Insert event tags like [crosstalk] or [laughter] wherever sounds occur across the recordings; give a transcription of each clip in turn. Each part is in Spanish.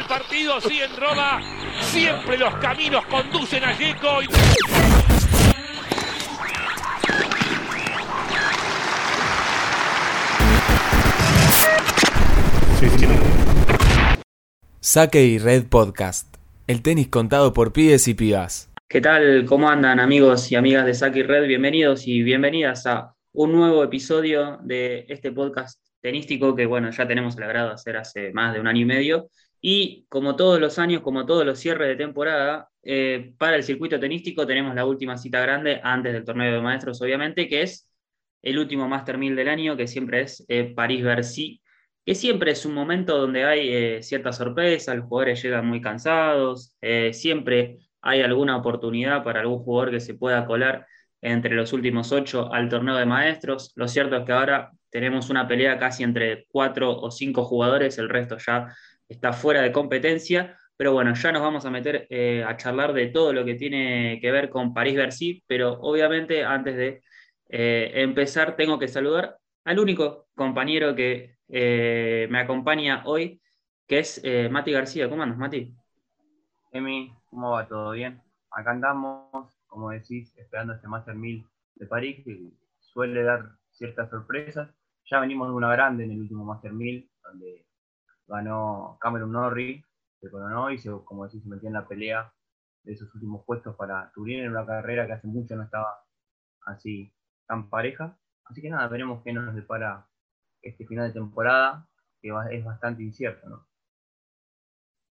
el partido, sí en Roma. Siempre los caminos conducen a Yeco. Saque y Red Podcast. El tenis contado por pibes y pibas. ¿Qué tal? ¿Cómo andan amigos y amigas de Saque y Red? Bienvenidos y bienvenidas a un nuevo episodio de este podcast tenístico que, bueno, ya tenemos el agrado de hacer hace más de un año y medio. Y como todos los años, como todos los cierres de temporada, eh, para el circuito tenístico tenemos la última cita grande antes del torneo de maestros, obviamente, que es el último Master 1000 del año, que siempre es eh, París-Bercy que siempre es un momento donde hay eh, cierta sorpresa, los jugadores llegan muy cansados, eh, siempre hay alguna oportunidad para algún jugador que se pueda colar entre los últimos ocho al torneo de maestros. Lo cierto es que ahora tenemos una pelea casi entre cuatro o cinco jugadores, el resto ya está fuera de competencia. Pero bueno, ya nos vamos a meter eh, a charlar de todo lo que tiene que ver con París-Bercy, pero obviamente antes de empezar tengo que saludar al único compañero que eh, me acompaña hoy, que es eh, Mati García. ¿Cómo andas, Mati? Emi, ¿cómo va? ¿Todo bien? Acá andamos, como decís, esperando este Master 1000 de París, que suele dar ciertas sorpresas. Ya venimos de una grande en el último Master 1000, donde ganó Cameron Norrie, se coronó y, se, como decís, se metió en la pelea de esos últimos puestos para Turín en una carrera que hace mucho no estaba así tan pareja. Así que nada, veremos qué nos depara este final de temporada, que es bastante incierto, ¿no?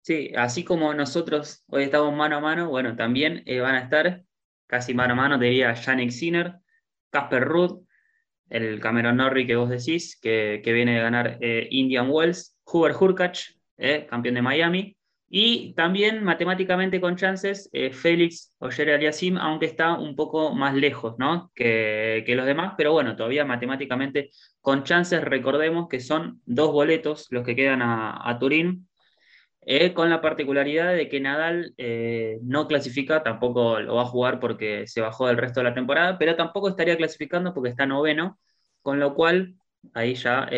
Sí, así como nosotros hoy estamos mano a mano, bueno, también eh, van a estar casi mano a mano, diría Yannick Sinner, Casper Rudd, el Cameron Norrie que vos decís, que, viene de ganar eh, Indian Wells, Hoover Hurkacz, eh, campeón de Miami, y también matemáticamente con chances, eh, Félix Oyer Aliasim, aunque está un poco más lejos ¿no? que, los demás, pero bueno, todavía matemáticamente con chances, recordemos que son dos boletos los que quedan a, Turín, eh, con la particularidad de que Nadal eh, no clasifica, tampoco lo va a jugar porque se bajó del resto de la temporada, pero tampoco estaría clasificando porque está noveno, con lo cual ahí ya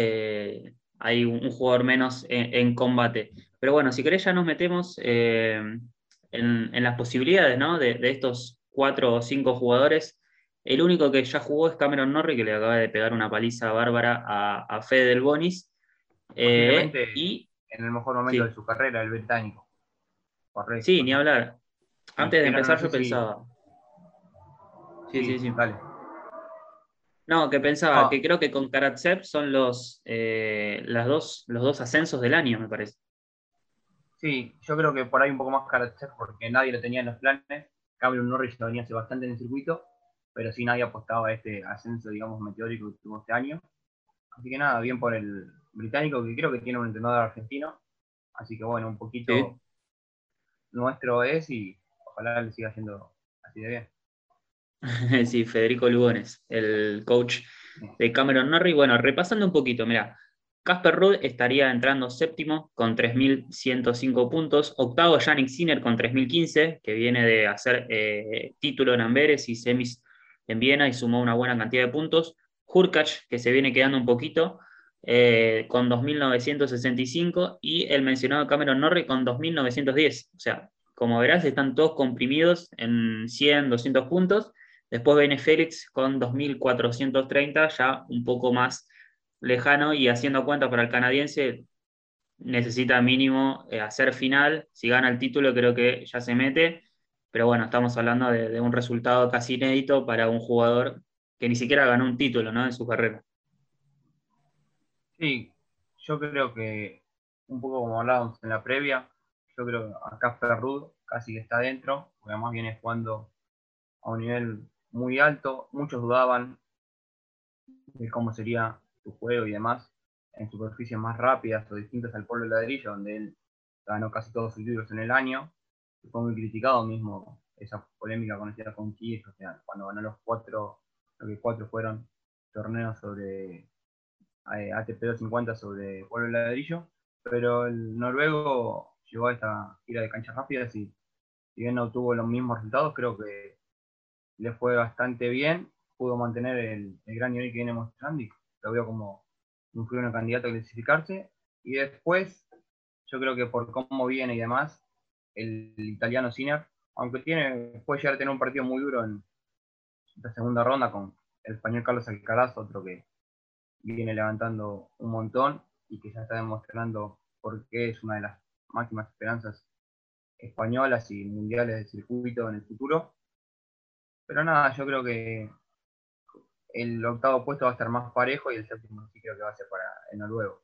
hay un, jugador menos en combate. Pero bueno, si querés ya nos metemos eh, en, las posibilidades ¿no? de, estos cuatro o cinco jugadores. El único que ya jugó es Cameron Norrie, que le acaba de pegar una paliza bárbara a, a Fede del Bonis. Eh, y, en el mejor momento de su carrera, el británico. Sí, ni hablar. Antes de empezar yo pensaba. Sí, sí, sí. Vale. No, que pensaba que creo que con Karatsev son los, eh, las dos, los dos ascensos del año, me parece. Sí, yo creo que por ahí un poco más carácter porque nadie lo tenía en los planes. Cameron Norris lo venía hace bastante en el circuito, pero sí nadie apostaba a este ascenso, digamos, meteórico que tuvo este año. Así que nada, bien por el británico, que creo que tiene un entrenador argentino. Así que bueno, un poquito nuestro es y ojalá le siga siendo así de bien. [laughs] Sí, Federico Lugones, el coach de Cameron Norris. Bueno, repasando un poquito, mira, Casper Rudd estaría entrando séptimo con 3.105 puntos. Octavo, Yannick Sinner con 3.015, que viene de hacer eh, título en Amberes y semis en Viena y sumó una buena cantidad de puntos. Hurkacz, que se viene quedando un poquito, eh, con 2.965. Y el mencionado Cameron Norrie con 2.910. O sea, como verás, están todos comprimidos en 100, 200 puntos. Después viene Félix con 2.430, ya un poco más lejano y haciendo cuenta para el canadiense, necesita mínimo eh, hacer final. Si gana el título, creo que ya se mete. Pero bueno, estamos hablando de, un resultado casi inédito para un jugador que ni siquiera ganó un título ¿no? en su carrera. Sí, yo creo que, un poco como hablábamos en la previa, yo creo que acá Ferrud casi que está dentro, porque además viene jugando a un nivel muy alto. Muchos dudaban de cómo sería su juego y demás en superficies más rápidas o distintas al polo de ladrillo, donde él ganó casi todos sus libros en el año. Fue muy criticado mismo esa polémica conocida con Kies, o sea, cuando ganó los cuatro, lo que cuatro fueron torneos sobre ATP 250 sobre polo de ladrillo, pero el noruego llegó a esta gira de canchas rápidas y si bien no tuvo los mismos resultados, creo que le fue bastante bien, pudo mantener el, gran nivel que viene mostrando y lo veo como un candidato a clasificarse. Y después, yo creo que por cómo viene y demás, el italiano Sinner, aunque tiene, puede llegar a tener un partido muy duro en la segunda ronda con el español Carlos Alcaraz, otro que viene levantando un montón y que ya está demostrando por qué es una de las máximas esperanzas españolas y mundiales del circuito en el futuro. Pero nada, yo creo que el octavo puesto va a estar más parejo y el séptimo sí creo que va a ser para el noruego.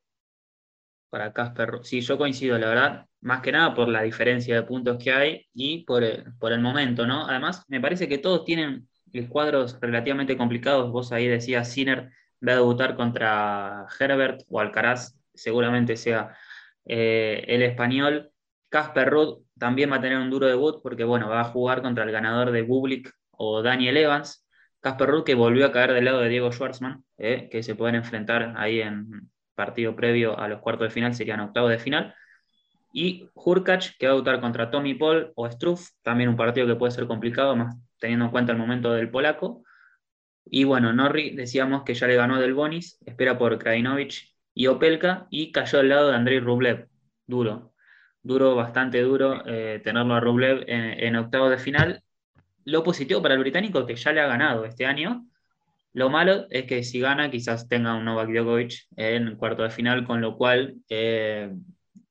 Para Casper, sí, yo coincido, la verdad, más que nada por la diferencia de puntos que hay y por el, por el momento, ¿no? Además, me parece que todos tienen cuadros relativamente complicados. Vos ahí decías, Sinner va a debutar contra Herbert o Alcaraz, seguramente sea eh, el español. Casper Rudd también va a tener un duro debut porque, bueno, va a jugar contra el ganador de Bublik o Daniel Evans. Casper Ruud que volvió a caer del lado de Diego Schwartzman, eh, que se pueden enfrentar ahí en partido previo a los cuartos de final, serían octavos de final. Y Hurkacz, que va a debutar contra Tommy Paul o Struff, también un partido que puede ser complicado, más teniendo en cuenta el momento del polaco. Y bueno, Norri, decíamos que ya le ganó del Bonis, espera por Krajinovic y Opelka, y cayó al lado de Andrei Rublev. Duro, duro, bastante duro eh, tenerlo a Rublev en, en octavos de final lo positivo para el británico que ya le ha ganado este año. Lo malo es que si gana, quizás tenga un Novak Djokovic en cuarto de final, con lo cual eh,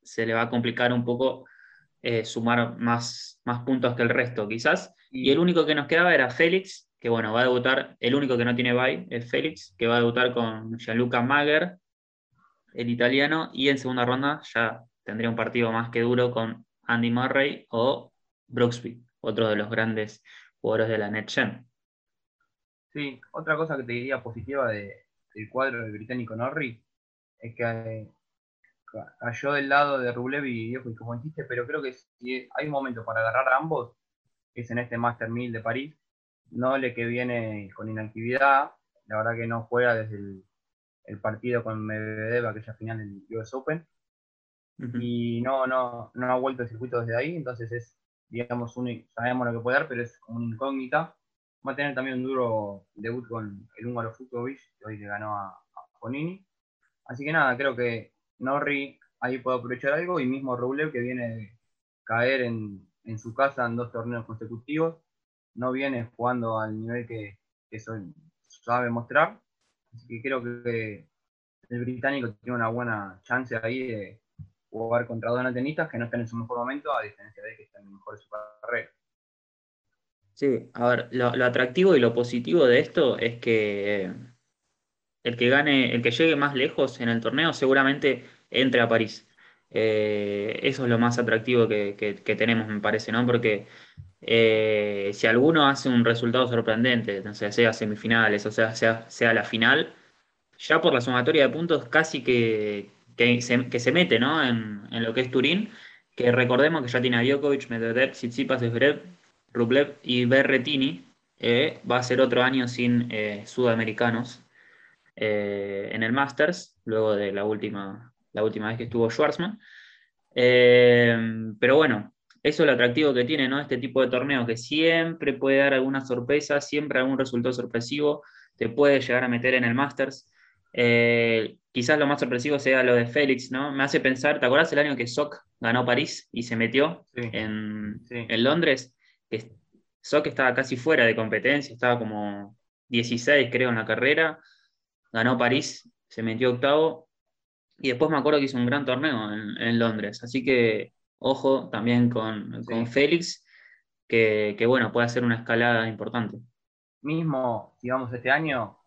se le va a complicar un poco eh, sumar más, más puntos que el resto, quizás. Y el único que nos quedaba era Félix, que bueno, va a debutar, el único que no tiene bye es Félix, que va a debutar con Gianluca Mager, el italiano, y en segunda ronda ya tendría un partido más que duro con Andy Murray o Brooksby, otro de los grandes jugadores de la NetGen. Sí, otra cosa que te diría positiva de, del cuadro del británico Norri es que eh, cayó del lado de Rublev y Djokovic, como dijiste, pero creo que si hay un momento para agarrar a ambos, es en este Master 1000 de París, no le que viene con inactividad, la verdad que no juega desde el, partido con Medvedev, aquella final del US Open, y no, no, no ha vuelto el circuito desde ahí, entonces es digamos, sabemos lo que puede dar, pero es como una incógnita. Va a tener también un duro debut con el húngaro Fukovic, que hoy le ganó a, a Así que nada, creo que Norri ahí puede aprovechar algo y mismo Rublev que viene de caer en, su casa en dos torneos consecutivos, no viene jugando al nivel que, que sabe mostrar. Así que creo que el británico tiene una buena chance ahí de, jugar contra dos tenistas que no están en su mejor momento, a diferencia de que están en mejor de su carrera. Sí, a ver, lo, atractivo y lo positivo de esto es que el que gane, el que llegue más lejos en el torneo seguramente entre a París. Eh, eso es lo más atractivo que, tenemos, me parece, ¿no? Porque eh, si alguno hace un resultado sorprendente, o sea, sea semifinales, o sea, sea, la final, ya por la sumatoria de puntos casi que, que se, mete ¿no? en, lo que es Turín, que recordemos que ya tiene a Djokovic, Medvedev, Tsitsipas, Zverev, Rublev y Berretini, eh, va a ser otro año sin sudamericanos en el Masters, luego de la última, la última vez que estuvo Schwarzman. pero bueno, eso es lo atractivo que tiene ¿no? este tipo de torneo, que siempre puede dar alguna sorpresa, siempre algún resultado sorpresivo, te puede llegar a meter en el Masters. Eh, quizás lo más sorpresivo sea lo de Félix, ¿no? Me hace pensar, ¿te acuerdas el año que Sock ganó París y se metió en, Londres? Que estaba casi fuera de competencia, estaba como 16 creo en la carrera, ganó París, se metió octavo y después me acuerdo que hizo un gran torneo en, Londres, así que ojo también con, Félix, que, que bueno, puede hacer una escalada importante. Mismo, si vamos este año,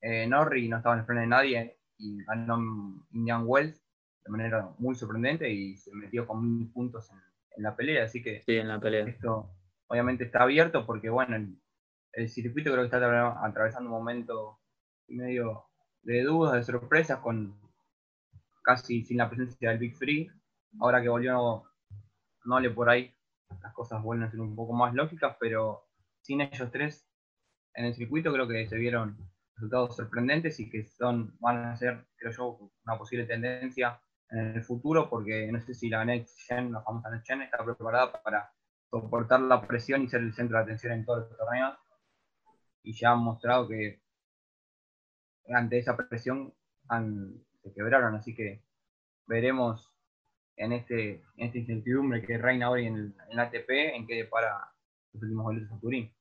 eh, Norri no estaba en el freno de nadie y ganó Indian Wells de manera muy sorprendente y se metió con mil puntos en, la pelea. Así que en la pelea. esto obviamente está abierto porque, bueno, el, circuito creo que está atravesando un momento medio de dudas, de sorpresas, con casi sin la presencia del Big Free. Ahora que volvió no le por ahí, las cosas vuelven a ser un poco más lógicas, pero sin ellos tres en el circuito creo que se vieron resultados sorprendentes y que son, van a ser, creo yo, una posible tendencia en el futuro, porque no sé si la Next Gen, la famosa Next Gen, está preparada para soportar la presión y ser el centro de atención en todos los torneos. Y ya han mostrado que ante esa presión han, se quebraron, así que veremos en, este, en esta incertidumbre que reina hoy en, el, en la ATP, en qué para los últimos boletos a Turín.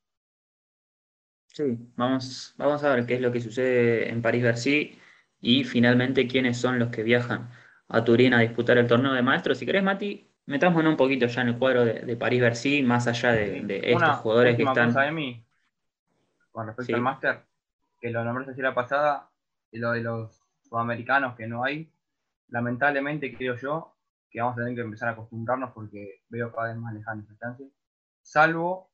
Sí, vamos, vamos a ver qué es lo que sucede en París-Bercy y finalmente quiénes son los que viajan a Turín a disputar el torneo de maestros. Si querés, Mati, metámonos un poquito ya en el cuadro de, París-Bercy, más allá de, estos jugadores que están. Cosa de mí, con respecto al máster, que lo nombré así la pasada, y lo de los sudamericanos que no hay, lamentablemente creo yo que vamos a tener que empezar a acostumbrarnos porque veo cada vez más lejano esa estancia, salvo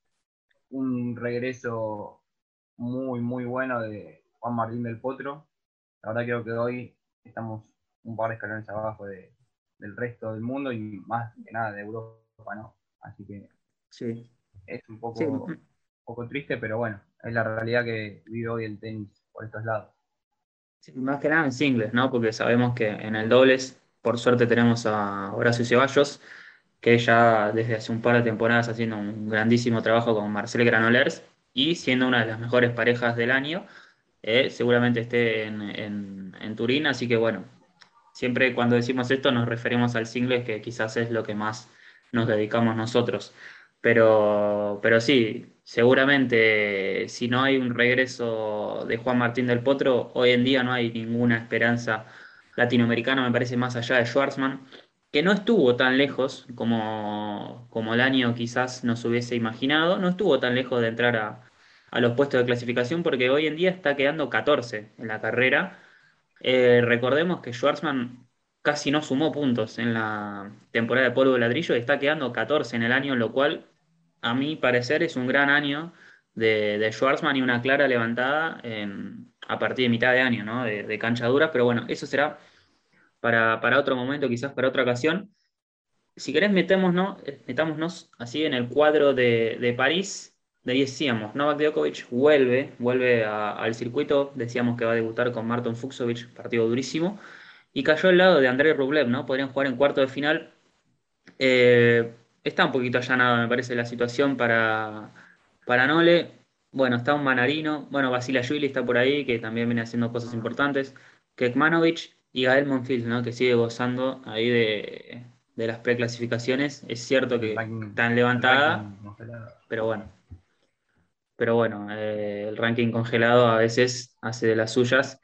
un regreso muy, muy bueno de Juan Martín del Potro. La verdad creo que hoy estamos un par de escalones abajo de, del resto del mundo y más que nada de Europa, ¿no? Así que sí. es un poco, poco triste, pero bueno, es la realidad que vive hoy el tenis por estos lados. Más que nada en singles, ¿no? Porque sabemos que en el dobles, por suerte tenemos a Horacio Ceballos, que ya desde hace un par de temporadas haciendo un grandísimo trabajo con Marcel Granolers y siendo una de las mejores parejas del año. Eh, seguramente esté en, en, Turín, así que bueno, siempre cuando decimos esto nos referimos al single, que quizás es lo que más nos dedicamos nosotros. Pero, pero sí, seguramente si no hay un regreso de Juan Martín del Potro, hoy en día no hay ninguna esperanza latinoamericana, me parece más allá de Schwarzman, que no estuvo tan lejos como, como el año quizás nos hubiese imaginado, no estuvo tan lejos de entrar a, a los puestos de clasificación porque hoy en día está quedando 14 en la carrera. Eh, recordemos que Schwarzman casi no sumó puntos en la temporada de polvo de ladrillo y está quedando 14 en el año, lo cual a mi parecer es un gran año de, de Schwarzman y una clara levantada a partir de mitad de año, ¿no? de, de cancha dura, pero bueno, eso será para, otro momento, quizás para otra ocasión. Si querés, metémonos, metámonos así en el cuadro de, de París decíamos, Novak Djokovic vuelve, vuelve al circuito, decíamos que va a debutar con Marton Fuxovic, partido durísimo, y cayó al lado de Andrei Rublev, ¿no? Podrían jugar en cuarto de final. Eh, está un poquito allanado, me parece, la situación para, para Nole. Bueno, está un Manarino, bueno, Yuli está por ahí, que también viene haciendo cosas importantes. Kekmanovic y Gael Monfils, ¿no? Que sigue gozando ahí de, de las preclasificaciones. Es cierto que están levantadas, pero bueno, pero bueno, eh, el ranking congelado a veces hace de las suyas.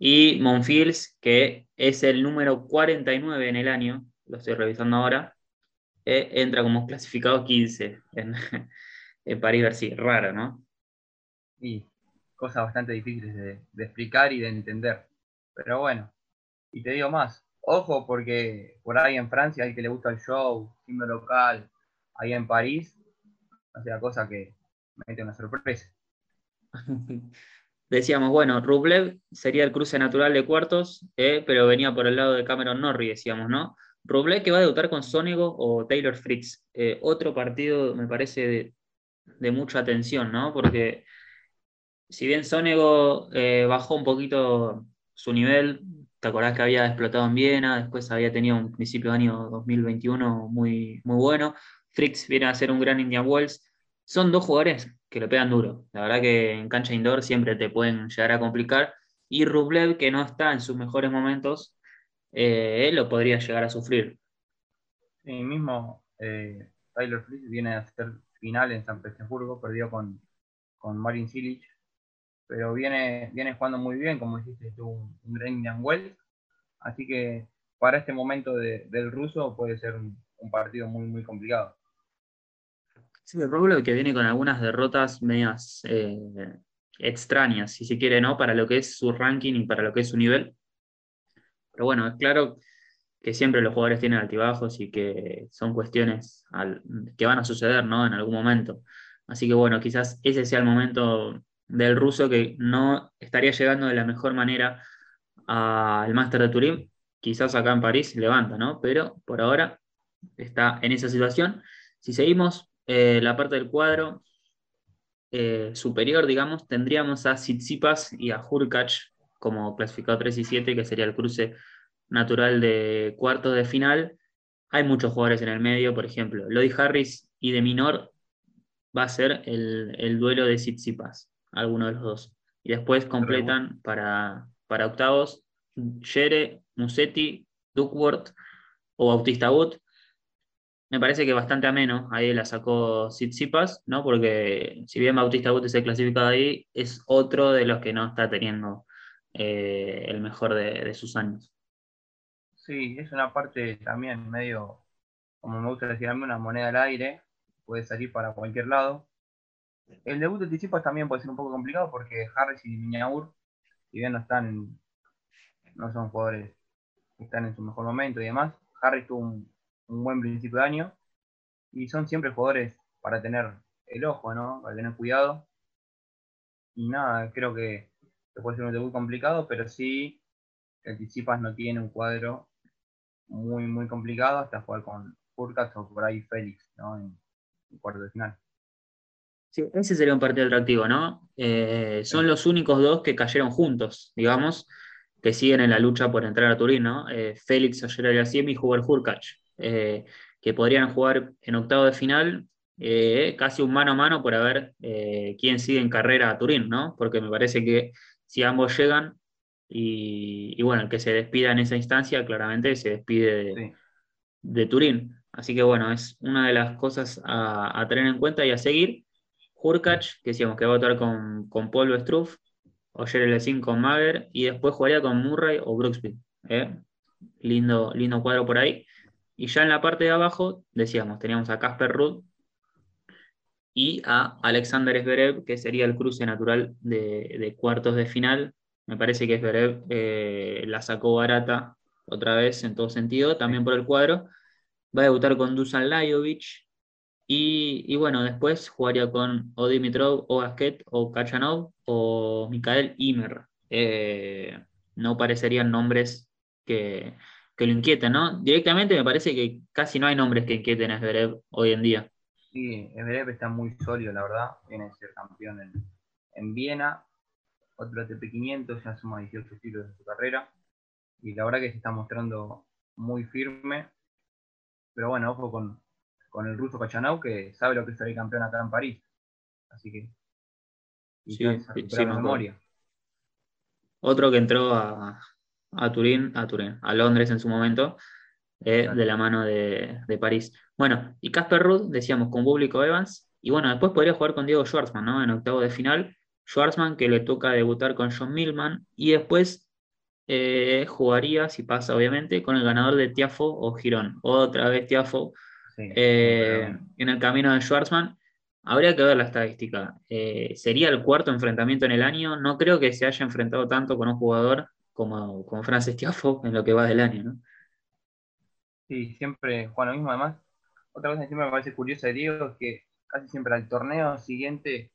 Y Monfils, que es el número 49 en el año, lo estoy revisando ahora, eh, entra como clasificado 15 en, [laughs] en París-Bercy. Raro, ¿no? Y cosas bastante difíciles de, de, explicar y de entender. Pero bueno, y te digo más, ojo porque por ahí en Francia hay que le gusta el show, siendo local, ahí en París, o sea, cosa que mete una sorpresa. [laughs] Decíamos, bueno, Rublev sería el cruce natural de cuartos, eh, pero venía por el lado de Cameron Norrie, decíamos, ¿no? Rublev que va a debutar con Sonego o Taylor Fritz. Eh, otro partido, me parece, de, mucha atención, ¿no? Porque si bien Sonego eh, bajó un poquito su nivel, te acordás que había explotado en Viena, después había tenido un principio de año 2021 muy, muy bueno. Fritz viene a ser un gran Indian Wells son dos jugadores que lo pegan duro. La verdad que en cancha indoor siempre te pueden llegar a complicar. Y Rublev, que no está en sus mejores momentos, eh, lo podría llegar a sufrir. Sí, mismo eh, Tyler Fritz viene a hacer final en San Petersburgo, perdió con, con Marin Silic, pero viene, viene jugando muy bien, como dijiste, tuvo un, Indian Wells. Así que para este momento del ruso puede ser un partido muy, muy complicado. Sí, Rublev que viene con algunas derrotas medias eh, extrañas, si se quiere, ¿no? Para lo que es su ranking y para lo que es su nivel. Pero bueno, es claro que siempre los jugadores tienen altibajos y que son cuestiones que van a suceder, ¿no? En algún momento. Así que bueno, quizás ese sea el momento del ruso que no estaría llegando de la mejor manera al Master de Turín. Quizás acá en París levanta, ¿no? Pero por ahora está en esa situación. Si seguimos, eh, la parte del cuadro eh, superior, digamos, tendríamos a Tsitsipas y a Hurkacz como clasificado 3 y 7, que sería el cruce natural de cuartos de final. Hay muchos jugadores en el medio, por ejemplo, Lodi Harris y de Minor va a ser el, duelo de Tsitsipas, alguno de los dos. Y después completan para, para octavos Jere, Musetti, Duckworth, o Bautista Wood. Me parece que bastante ameno, ahí la sacó Tsitsipas, ¿no? Porque si bien Bautista Wood es el clasificado ahí, es otro de los que no está teniendo eh, el mejor de, sus años. Sí, es una parte también medio, como me gusta decir, una moneda al aire, puede salir para cualquier lado. El debut de Tsitsipas también puede ser un poco complicado porque Harris y Miñaur, si bien no están, no son jugadores que están en su mejor momento y demás, Harris tuvo un, buen principio de año y son siempre jugadores para tener el ojo, ¿no? Para tener cuidado. Y nada, creo que, puede ser un debut complicado, pero sí el Tsitsipas no tiene un cuadro muy, muy complicado hasta jugar con Furcas o por ahí Félix, ¿no? En, en cuarto de final. Sí, ese sería un partido atractivo, ¿no? Eh, son los únicos dos que cayeron juntos, digamos, que siguen en la lucha por entrar a Turín, ¿no? Eh, Félix Ayer Siem y Hubert Hurkacz, eh, que podrían jugar en octavo de final, casi un mano a mano por ver quién sigue en carrera a Turín, ¿no? Porque me parece que si ambos llegan, y, bueno, el que se despida en esa instancia, claramente se despide de, Turín. Así que bueno, es una de las cosas a, a tener en cuenta y a seguir. Hurkacz, que decíamos que va a votar con, con Paul Struff, o Lessing con Mager, y después jugaría con Murray o Brooksby. ¿eh? Lindo, lindo cuadro por ahí. Y ya en la parte de abajo, decíamos, teníamos a Casper Rudd y a Alexander Zverev, que sería el cruce natural de, cuartos de final. Me parece que Zverev eh, la sacó barata otra vez en todo sentido, también por el cuadro. Va a debutar con Dusan Lajovic, y, bueno, después jugaría con o Dimitrov, o Gasquet, o Kachanov, o Mikael Imer. Eh, no parecerían nombres que, lo inquieten, ¿no? Directamente me parece que casi no hay nombres que inquieten a Zverev hoy en día. Sí, Zverev está muy sólido, la verdad. Viene a ser campeón en, Viena. Otro ATP500, ya suma 18 títulos en su carrera. Y la verdad que se está mostrando muy firme. Pero bueno, ojo con, con el ruso Kachanau, que sabe lo que es salir campeón acá en París. Así que. sí, sí, memoria. Otro que entró a, Turín, a Turín, a Londres en su momento, eh, de la mano de, París. Bueno, y Casper Rudd, decíamos, con público Evans, y bueno, después podría jugar con Diego Schwartzman, ¿no? En octavo de final. Schwartzman, que le toca debutar con John Millman, y después eh, jugaría, si pasa obviamente, con el ganador de Tiafo o Girón. Otra vez Tiafo eh, en el camino de Schwarzman. Habría que ver la estadística. Sería el cuarto enfrentamiento en el año. No creo que se haya enfrentado tanto con un jugador como, como Francis Tiafo en lo que va del año, ¿no? Sí, siempre Juan lo mismo. Además, otra cosa que siempre me parece curiosa de Diego es que casi siempre al torneo siguiente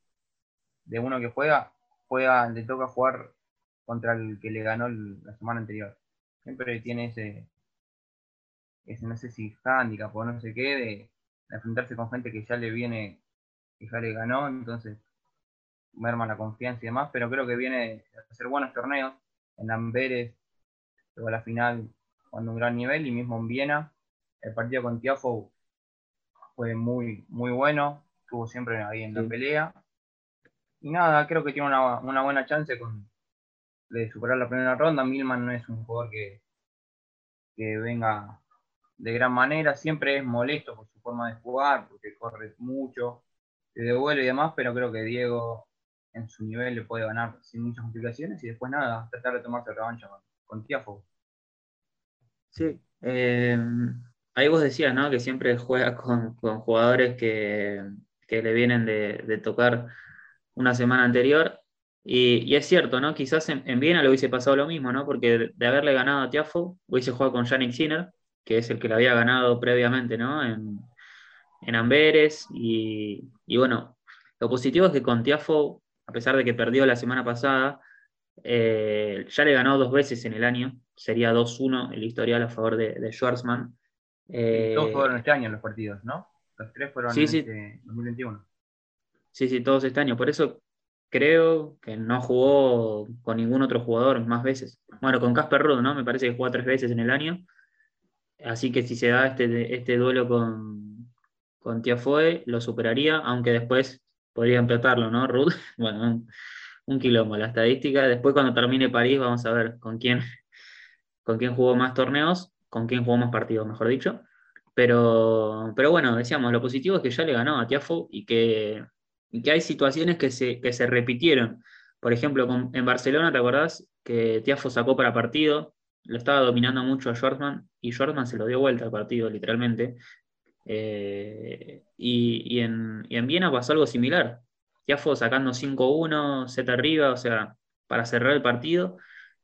de uno que juega, juega, le toca jugar contra el que le ganó la semana anterior. Siempre tiene ese, ese no sé si handicap o no sé qué, de, enfrentarse con gente que ya le viene, que ya le ganó, entonces merma la confianza y demás, pero creo que viene a hacer buenos torneos. En Amberes, luego a la final, cuando un gran nivel, y mismo en Viena, el partido con Tiafo fue muy, muy bueno, estuvo siempre ahí en la pelea. Y nada, creo que tiene una, buena chance con, de superar la primera ronda. Milman no es un jugador que, que venga de gran manera, siempre es molesto por su forma de jugar, porque corre mucho, se devuelve y demás, pero creo que Diego en su nivel le puede ganar sin muchas complicaciones y después nada, tratar de tomarse revancha con, con Tiafo. Sí, eh, ahí vos decías, ¿no? Que siempre juega con, jugadores que, le vienen de, tocar una semana anterior. Y, es cierto, ¿no? Quizás en, Viena le hubiese pasado lo mismo, ¿no? Porque de, haberle ganado a Tiafo, hubiese jugado con Yannick Sinner, que es el que lo había ganado previamente, ¿no? En, Amberes. Y, bueno, lo positivo es que con Tiafo, a pesar de que perdió la semana pasada, eh, ya le ganó dos veces en el año. Sería 2-1 el historial a favor de, de Schwarzman. Eh, todos fueron este año los partidos, ¿no? Los tres fueron en este 2021. Sí, sí, todos este año. Por eso creo que no jugó con ningún otro jugador más veces. Bueno, con Casper Rudd, ¿no? Me parece que jugó tres veces en el año. Así que si se da este, este duelo con, con Tiafoe, lo superaría, aunque después podría empatarlo, ¿no, Ruth? [laughs] Bueno, un, quilombo la estadística. Después, cuando termine París, vamos a ver con quién, [laughs] con quién jugó más torneos. con quién jugó más partidos, mejor dicho. Pero, pero bueno, decíamos, lo positivo es que ya le ganó a Tiafo y que, que hay situaciones que se, que se repitieron. Por ejemplo, en Barcelona, ¿te acordás? Que Tiafo sacó para partido, lo estaba dominando mucho a Schwarzman y Schwarzman se lo dio vuelta al partido, literalmente. Eh, y, en, y, en, Viena pasó algo similar. Tiafo sacando 5-1, set arriba, o sea, para cerrar el partido.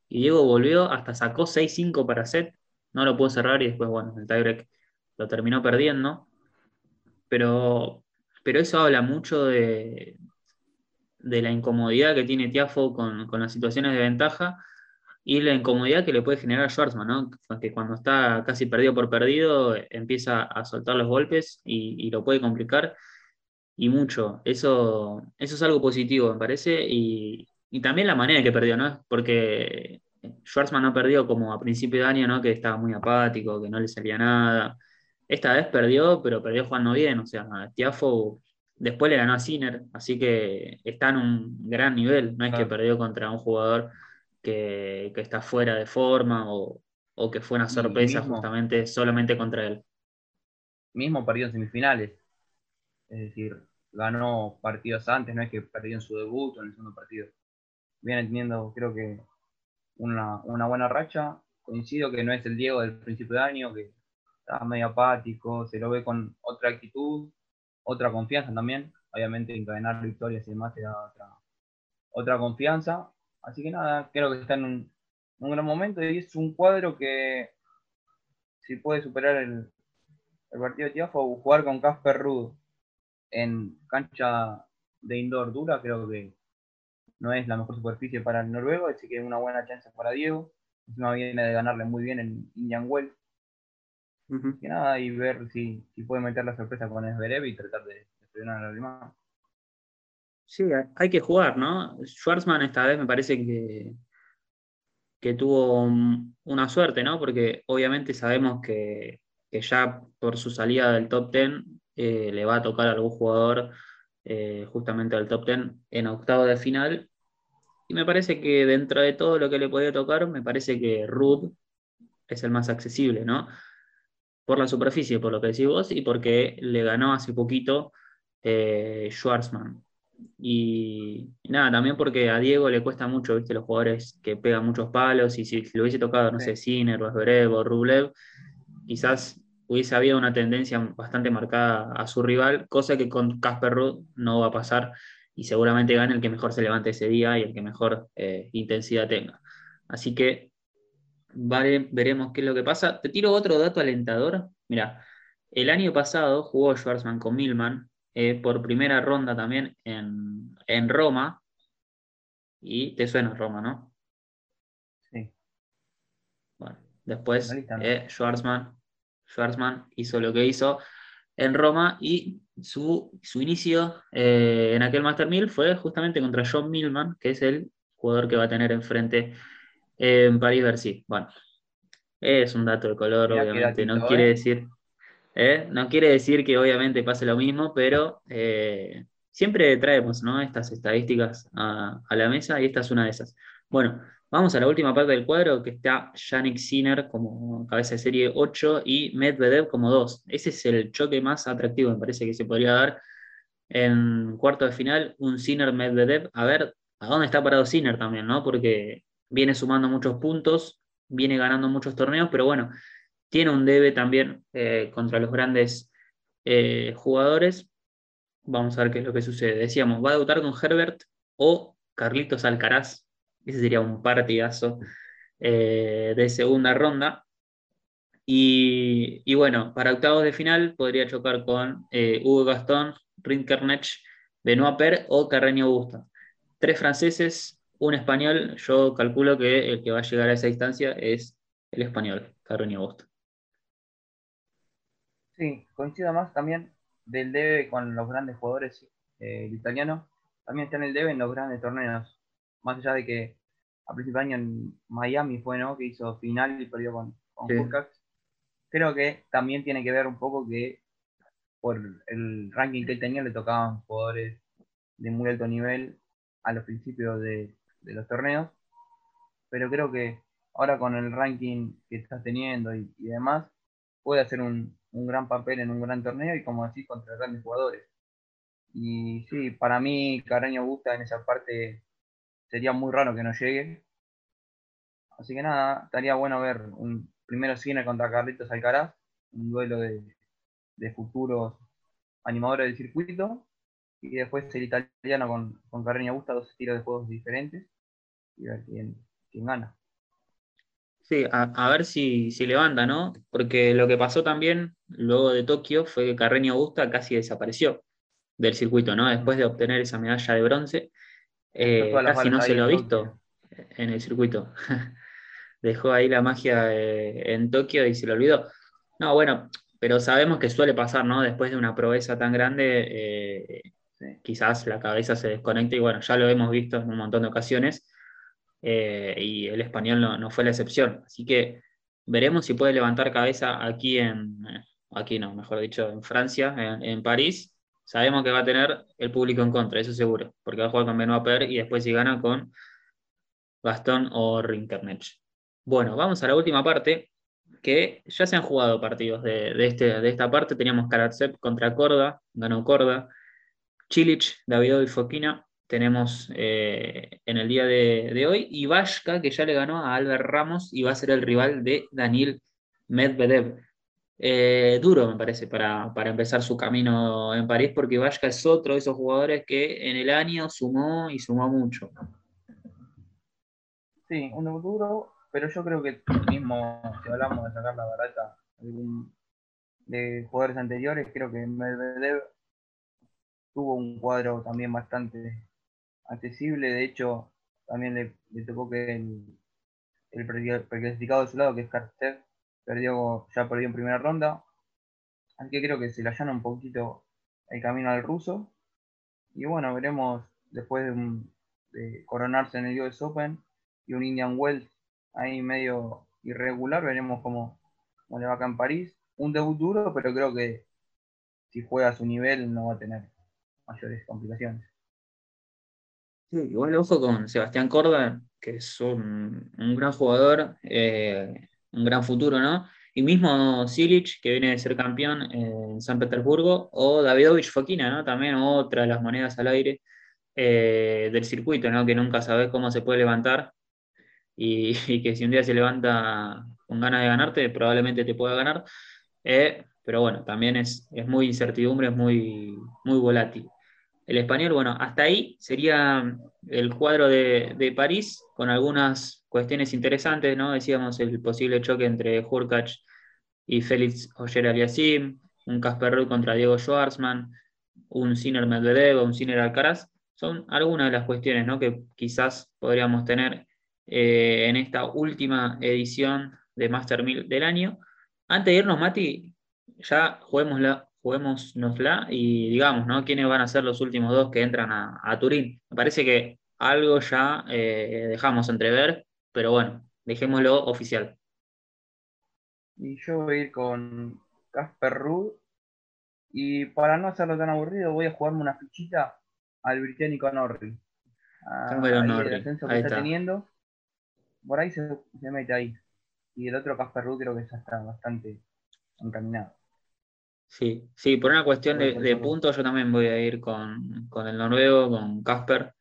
Y Diego volvió, hasta sacó 6-5 para set. No lo pudo cerrar y después, bueno, el tiebreak lo terminó perdiendo. Pero, pero eso habla mucho de, de la incomodidad que tiene Tiafo con, con las situaciones de ventaja y la incomodidad que le puede generar a Schwarzman, ¿no? que cuando está casi perdido por perdido empieza a soltar los golpes y, lo puede complicar y mucho. Eso, eso es algo positivo, me parece, y, también la manera en que perdió, ¿no? Porque Schwarzman no perdió como a principio de año, ¿no? Que estaba muy apático, que no le salía nada. Esta vez perdió, pero perdió jugando bien, o sea, Tiafo después le ganó a Sinner, así que está en un gran nivel, no es que perdió contra un jugador que, está fuera de forma o, que fue una sorpresa justamente solamente contra él. Mismo perdió en semifinales. Es decir, ganó partidos antes, no es que perdió en su debut o en el segundo partido. Viene teniendo, creo que, una, buena racha. Coincido que no es el Diego del principio de año, que está medio apático, se lo ve con otra actitud, otra confianza también. Obviamente, encadenar victorias y demás te da otra, otra confianza. Así que nada, creo que está en un, gran momento y es un cuadro que si puede superar el, partido de Tiafo jugar con Casper Ruud en cancha de indoor dura, creo que no es la mejor superficie para el noruego, así que es una buena chance para Diego. Encima viene de ganarle muy bien en Indian Wells. Y nada, y ver si, puede meter la sorpresa con Esberev y tratar de, de frenar al alemán. Sí, hay que jugar, ¿no? Schwarzman esta vez me parece que, que tuvo una suerte, ¿no? Porque obviamente sabemos que, ya por su salida del top 10 eh, le va a tocar a algún jugador eh, justamente al top 10 en octavo de final. Y me parece que dentro de todo lo que le podía tocar, me parece que Rudd es el más accesible, ¿no? Por la superficie, por lo que decís vos, y porque le ganó hace poquito eh, Schwarzman. Y, nada, también porque a Diego le cuesta mucho, viste, los jugadores que pegan muchos palos, y si, le hubiese tocado, no sé, Sinner, Vasberev o Rublev, quizás hubiese habido una tendencia bastante marcada a su rival, cosa que con Casper Ruud no va a pasar, y seguramente gane el que mejor se levante ese día y el que mejor eh, intensidad tenga. Así que vale, veremos qué es lo que pasa. Te tiro otro dato alentador. Mira, el año pasado jugó Schwarzman con Milman eh, por primera ronda también en, Roma. Y te suena Roma, ¿no? Sí. Bueno, después eh, Schwarzman, hizo lo que hizo en Roma y su, su inicio eh, en aquel Master 1000 fue justamente contra John Millman, que es el jugador que va a tener enfrente en París-Bercy. Bueno, es un dato de color, obviamente, no quiere decir ¿eh? No quiere decir que obviamente pase lo mismo, pero eh, siempre traemos estas estadísticas a, la mesa y esta es una de esas. Bueno, vamos a la última parte del cuadro que está Yannick Sinner como cabeza de serie 8 y Medvedev como 2. Ese es el choque más atractivo, me parece que se podría dar en cuarto de final, un Sinner-Medvedev. A ver a dónde está parado Sinner también, ¿no? Porque viene sumando muchos puntos, viene ganando muchos torneos, pero bueno, tiene un debe también eh, contra los grandes eh, jugadores. Vamos a ver qué es lo que sucede. Decíamos, va a debutar con Herbert o Carlitos Alcaraz. Ese sería un partidazo eh, de segunda ronda. Y, bueno, para octavos de final podría chocar con Hugo Gastón, Rinkernet, Benoit Per o Carreño Busta. Tres franceses, un español. Yo calculo que el que va a llegar a esa distancia es el español, Carreño Busta. Sí, coincido más también del debe con los grandes jugadores eh, italianos. También está en el debe en los grandes torneos. Más allá de que a principio de año en Miami fue, ¿no? Que hizo final y perdió con, con Creo que también tiene que ver un poco que por el ranking que él tenía le tocaban jugadores de muy alto nivel a los principios de, de los torneos. Pero creo que ahora con el ranking que está teniendo y, demás, puede hacer un, gran papel en un gran torneo y como así contra grandes jugadores. Y sí, para mí Caraño gusta en esa parte, sería muy raro que no llegue. Así que nada, estaría bueno ver un primero cine contra Carlitos Alcaraz, un duelo de, de futuros animadores del circuito, y después el italiano con, con Carreño Augusta, dos estilos de juegos diferentes, y ver quién, quién gana. Sí, a, ver si, si, levanta, ¿no? Porque lo que pasó también luego de Tokio fue que Carreño Augusta casi desapareció del circuito, ¿no? Después de obtener esa medalla de bronce, eh, casi no se lo ha visto en el circuito. [laughs] Dejó ahí la magia eh, en Tokio y se lo olvidó. No, bueno, pero sabemos que suele pasar, ¿no? Después de una proeza tan grande, eh, quizás la cabeza se desconecta y bueno, ya lo hemos visto en un montón de ocasiones y el español no, fue la excepción. Así que veremos si puede levantar cabeza aquí en, aquí no, mejor dicho, en Francia, en, París. Sabemos que va a tener el público en contra, eso seguro, porque va a jugar con Benoit Per y después si gana con Gastón o Rinkermech. Bueno, vamos a la última parte, que ya se han jugado partidos de, este, de esta parte. Teníamos Karatsev contra Corda, ganó Corda. Chilich, David y Foquina tenemos eh, en el día de, hoy, y Vashka, que ya le ganó a Albert Ramos y va a ser el rival de Daniel Medvedev. Eh, duro, me parece, para, empezar su camino en París, porque Vashka es otro de esos jugadores que en el año sumó y sumó mucho. Sí, un duro, pero yo creo que mismo, si hablamos de sacar la barata de jugadores anteriores, creo que Medvedev tuvo un cuadro también bastante accesible. De hecho, también le, tocó que el, el preclasificado de su lado, que es Carter, perdió, ya perdió en primera ronda. Así que creo que se le allana un poquito el camino al ruso. Y bueno, veremos después de, coronarse en el US Open y un Indian Wells ahí medio irregular, veremos cómo, cómo le va acá en París. Un debut duro, pero creo que si juega a su nivel no va a tener mayores complicaciones. Sí, igual ojo con Sebastián Corda, que es un, gran jugador, eh, un gran futuro, ¿no? Y mismo Silic, que viene de ser campeón en San Petersburgo, o Davidovich Fokina, ¿no? También otra de las monedas al aire eh, del circuito, ¿no? Que nunca sabes cómo se puede levantar [laughs] y, que si un día se levanta con ganas de ganarte, probablemente te pueda ganar. Eh, pero bueno, también es, es muy incertidumbre, es muy, muy volátil el español, bueno, hasta ahí sería el cuadro de, París, con algunas cuestiones interesantes, ¿no? Decíamos el posible choque entre Hurkacz y Félix Oyer Aliasim, un Casper Ruud contra Diego Schwartzman, un Sinner Medvedev, un Sinner Alcaraz, son algunas de las cuestiones ¿no? que quizás podríamos tener eh, en esta última edición de Master 1000 del año. Antes de irnos, Mati, ya juguemos la juguémosnosla y digamos, ¿no? ¿Quiénes van a ser los últimos dos que entran a, Turín? Me parece que algo ya eh, dejamos entrever, pero bueno, dejémoslo oficial. Y yo voy a ir con Casper Ruud. Y para no hacerlo tan aburrido, voy a jugarme una fichita al británico Norri. Ah, el ascenso que está, teniendo. Por ahí se, se, mete ahí. Y el otro Casper Ruud creo que ya está bastante encaminado. Sí, sí, por una cuestión de, puntos yo también voy a ir con, el noruego, con Casper.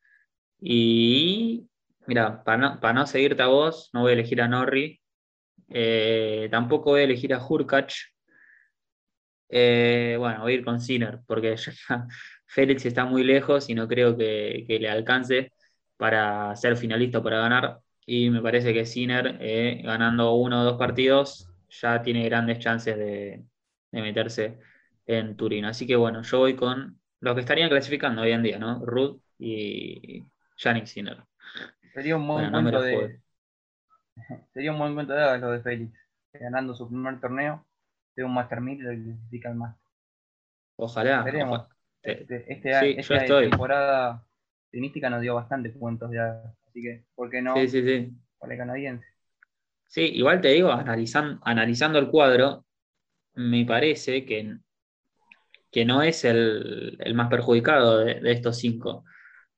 Y mira, para no, seguirte a vos, no voy a elegir a Norri. Eh, tampoco voy a elegir a Hurkacz. Eh, bueno, voy a ir con Sinner, porque [laughs] Félix está muy lejos y no creo que, le alcance para ser finalista o para ganar. Y me parece que Sinner, eh, ganando uno o dos partidos, ya tiene grandes chances de, de meterse en Turín. Así que bueno, yo voy con los que estarían clasificando hoy en día, ¿no? Ruth y Yannick Sinner. Sería un buen momento de. [laughs] Sería un buen momento de lo de Félix. Ganando su primer torneo, de un Master 1000 lo clasifica al Master. Ojalá. Este, este, esta temporada tenística nos dio bastantes puntos ya. Así que, ¿por qué no? Sí, sí, sí. Para el canadiense. Sí, igual te digo, analizando, analizando el cuadro, me parece que, que no es el, más perjudicado de, estos cinco.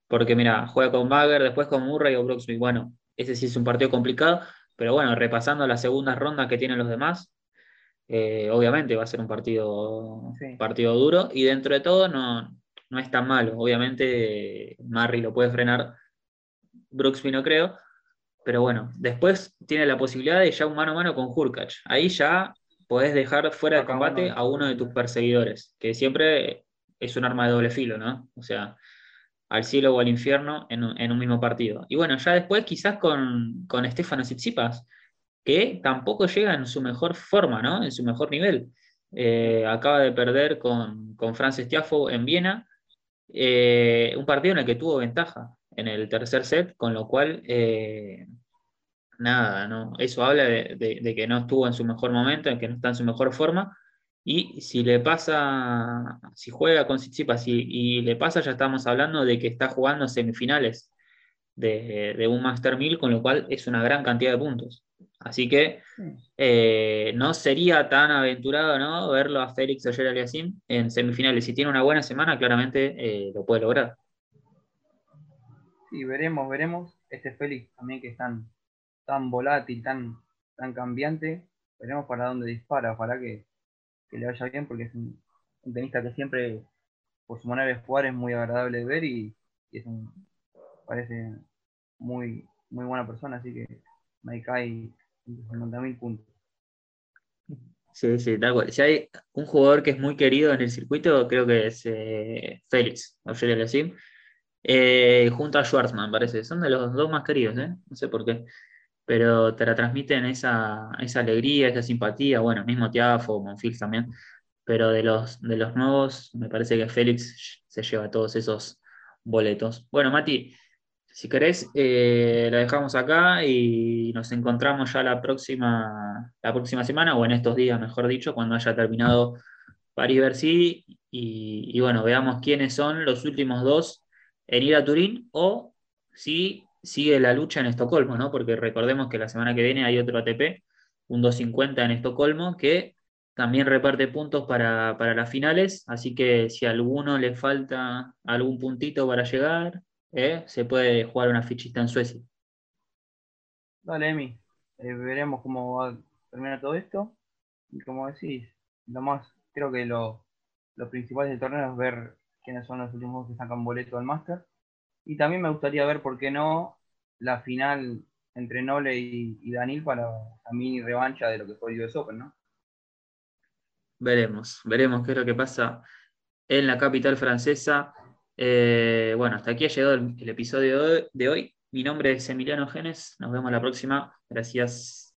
Porque mira, juega con Bagger, después con Murray o Brooksby. Bueno, ese sí es un partido complicado, Pero bueno, repasando las segundas rondas que tienen los demás, eh, obviamente va a ser un partido, partido duro y dentro de todo no, no es tan malo. Obviamente Marry lo puede frenar, Brooksby no creo, pero bueno, después tiene la posibilidad de ya un mano a mano con Hurkacz. Ahí ya podés dejar fuera de combate a uno de tus perseguidores, que siempre es un arma de doble filo, ¿no? O sea, al cielo o al infierno en un, mismo partido. Y bueno, ya después quizás con, con Stefano Tsitsipas, que tampoco llega en su mejor forma, ¿no? En su mejor nivel. Eh, acaba de perder con, con Francis Tiafo en Viena, eh, un partido en el que tuvo ventaja en el tercer set, con lo cual, eh, nada, ¿no? eso habla de, que no estuvo en su mejor momento, en que no está en su mejor forma. Y si le pasa, si juega con Tsitsipas y, le pasa, ya estamos hablando de que está jugando semifinales de, un Master 1000, con lo cual es una gran cantidad de puntos. Así que eh, no sería tan aventurado ¿no? verlo a Félix Oyer Aliasim en semifinales. Si tiene una buena semana, claramente eh, lo puede lograr. Sí, veremos, veremos. Este Félix también que es tan, volátil, tan, tan cambiante. Veremos para dónde dispara. Ojalá que, le vaya bien porque es un, tenista que siempre, por su manera de jugar, es muy agradable de ver y, es un, parece muy, muy buena persona. Así que cae mil puntos. Sí, sí, tal cual. Si hay un jugador que es muy querido en el circuito, creo que es eh, Félix, Auxilio eh, junto a Schwarzman, parece. Son de los dos más queridos, ¿eh? No sé por qué. Pero te la transmiten esa, esa alegría, esa simpatía. Bueno, mismo Tiafo, Monfils también. Pero de los, de los nuevos, me parece que Félix se lleva todos esos boletos. Bueno, Mati, si querés, eh, la dejamos acá y nos encontramos ya la próxima, la próxima semana, o en estos días, mejor dicho, cuando haya terminado París-Bercy. Y, y, bueno, veamos quiénes son los últimos dos en ir a Turín o si sigue la lucha en Estocolmo, ¿no? Porque recordemos que la semana que viene hay otro ATP, un 250 en Estocolmo, que también reparte puntos para, para las finales. Así que si a alguno le falta algún puntito para llegar, ¿eh? se puede jugar una fichita en Suecia. Dale, Emi. Eh, veremos cómo va a terminar todo esto. Y como decís, lo más, creo que lo, principal del torneo es ver quiénes son los últimos que sacan boleto al Master. Y también me gustaría ver, por qué no, la final entre Nole y, Danil para la mini revancha de lo que fue el US Open, ¿no? Veremos, veremos qué es lo que pasa en la capital francesa. Eh, bueno, hasta aquí ha llegado el, episodio de hoy. Mi nombre es Emiliano Genes. Nos vemos la próxima. Gracias.